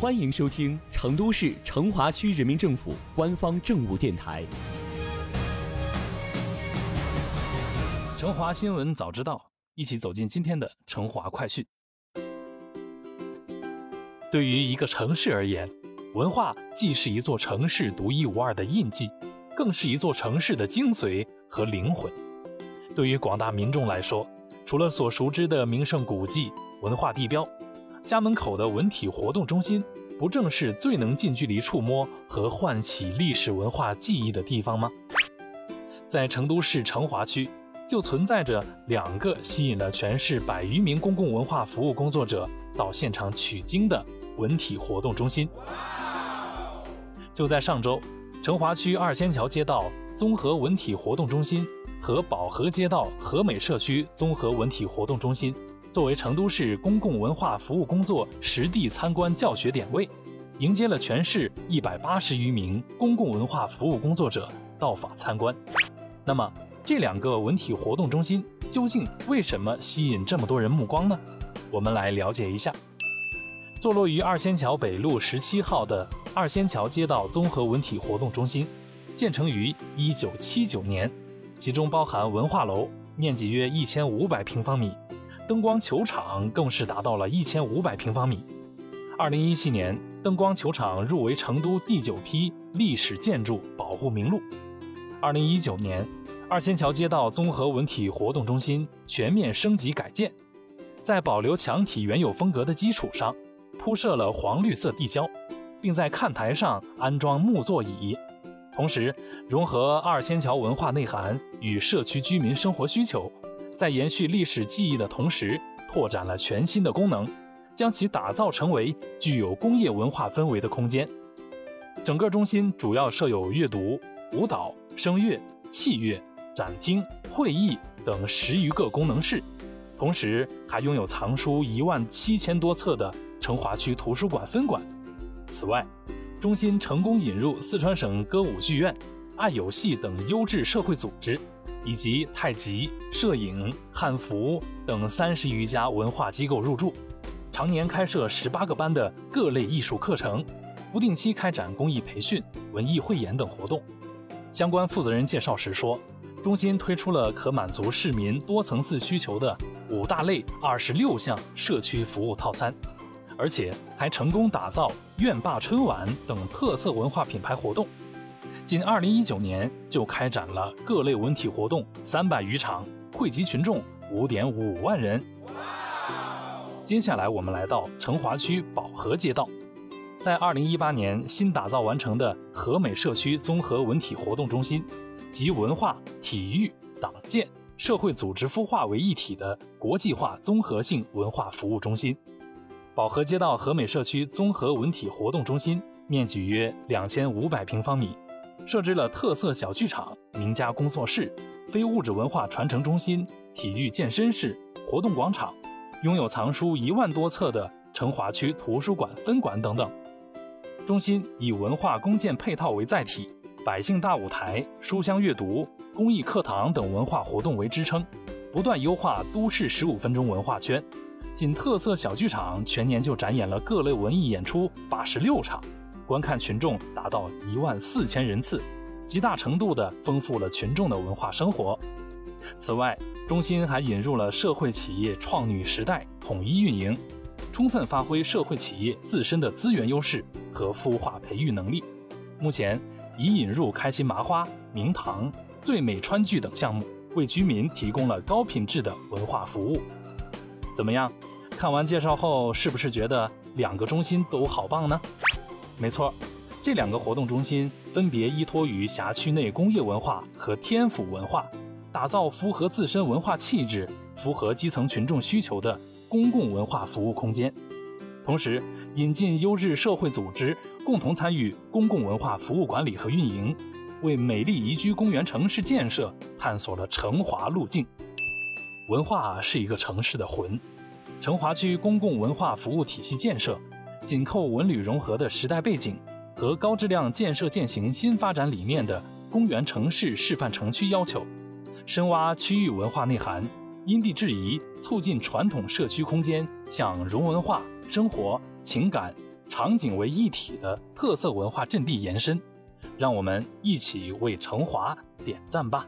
欢迎收听成都市成华区人民政府官方政务电台《成华新闻早知道》，一起走进今天的成华快讯。对于一个城市而言，文化既是一座城市独一无二的印记，更是一座城市的精髓和灵魂。对于广大民众来说，除了所熟知的名胜古迹、文化地标，家门口的文体活动中心，不正是最能近距离触摸和唤起历史文化记忆的地方吗？在成都市成华区，就存在着两个吸引了全市百余名公共文化服务工作者到现场取经的文体活动中心。就在上周，成华区二仙桥街道综合文体活动中心和宝和街道和美社区综合文体活动中心。作为成都市公共文化服务工作实地参观教学点位，迎接了全市一百八十余名公共文化服务工作者到访参观。那么，这两个文体活动中心究竟为什么吸引这么多人目光呢？我们来了解一下。坐落于二仙桥北路十七号的二仙桥街道综合文体活动中心，建成于一九七九年，其中包含文化楼，面积约一千五百平方米。灯光球场更是达到了一千五百平方米。二零一七年，灯光球场入围成都第九批历史建筑保护名录。二零一九年，二仙桥街道综合文体活动中心全面升级改建，在保留墙体原有风格的基础上，铺设了黄绿色地胶，并在看台上安装木座椅，同时融合二仙桥文化内涵与社区居民生活需求。在延续历史记忆的同时，拓展了全新的功能，将其打造成为具有工业文化氛围的空间。整个中心主要设有阅读、舞蹈、声乐、器乐、展厅、会议等十余个功能室，同时还拥有藏书一万七千多册的成华区图书馆分馆。此外，中心成功引入四川省歌舞剧院、爱有戏等优质社会组织。以及太极、摄影、汉服等三十余家文化机构入驻，常年开设十八个班的各类艺术课程，不定期开展公益培训、文艺汇演等活动。相关负责人介绍时说，中心推出了可满足市民多层次需求的五大类二十六项社区服务套餐，而且还成功打造院坝春晚等特色文化品牌活动。仅二零一九年就开展了各类文体活动三百余场，汇集群众五点五万人。接下来我们来到成华区宝和街道，在二零一八年新打造完成的和美社区综合文体活动中心，集文化、体育、党建、社会组织孵化为一体的国际化综合性文化服务中心。宝和街道和美社区综合文体活动中心面积约两千五百平方米。设置了特色小剧场、名家工作室、非物质文化传承中心、体育健身室、活动广场，拥有藏书一万多册的成华区图书馆分馆等等。中心以文化公建配套为载体，百姓大舞台、书香阅读、公益课堂等文化活动为支撑，不断优化都市十五分钟文化圈。仅特色小剧场全年就展演了各类文艺演出八十六场。观看群众达到一万四千人次，极大程度地丰富了群众的文化生活。此外，中心还引入了社会企业创女时代统一运营，充分发挥社会企业自身的资源优势和孵化培育能力。目前已引入开心麻花、明堂、最美川剧等项目，为居民提供了高品质的文化服务。怎么样？看完介绍后，是不是觉得两个中心都好棒呢？没错，这两个活动中心分别依托于辖区内工业文化和天府文化，打造符合自身文化气质、符合基层群众需求的公共文化服务空间。同时，引进优质社会组织，共同参与公共文化服务管理和运营，为美丽宜居公园城市建设探索了成华路径。文化是一个城市的魂，成华区公共文化服务体系建设。紧扣文旅融合的时代背景和高质量建设践行新发展理念的公园城市示范城区要求，深挖区域文化内涵，因地制宜促进传统社区空间向融文化、生活、情感、场景为一体的特色文化阵地延伸。让我们一起为成华点赞吧！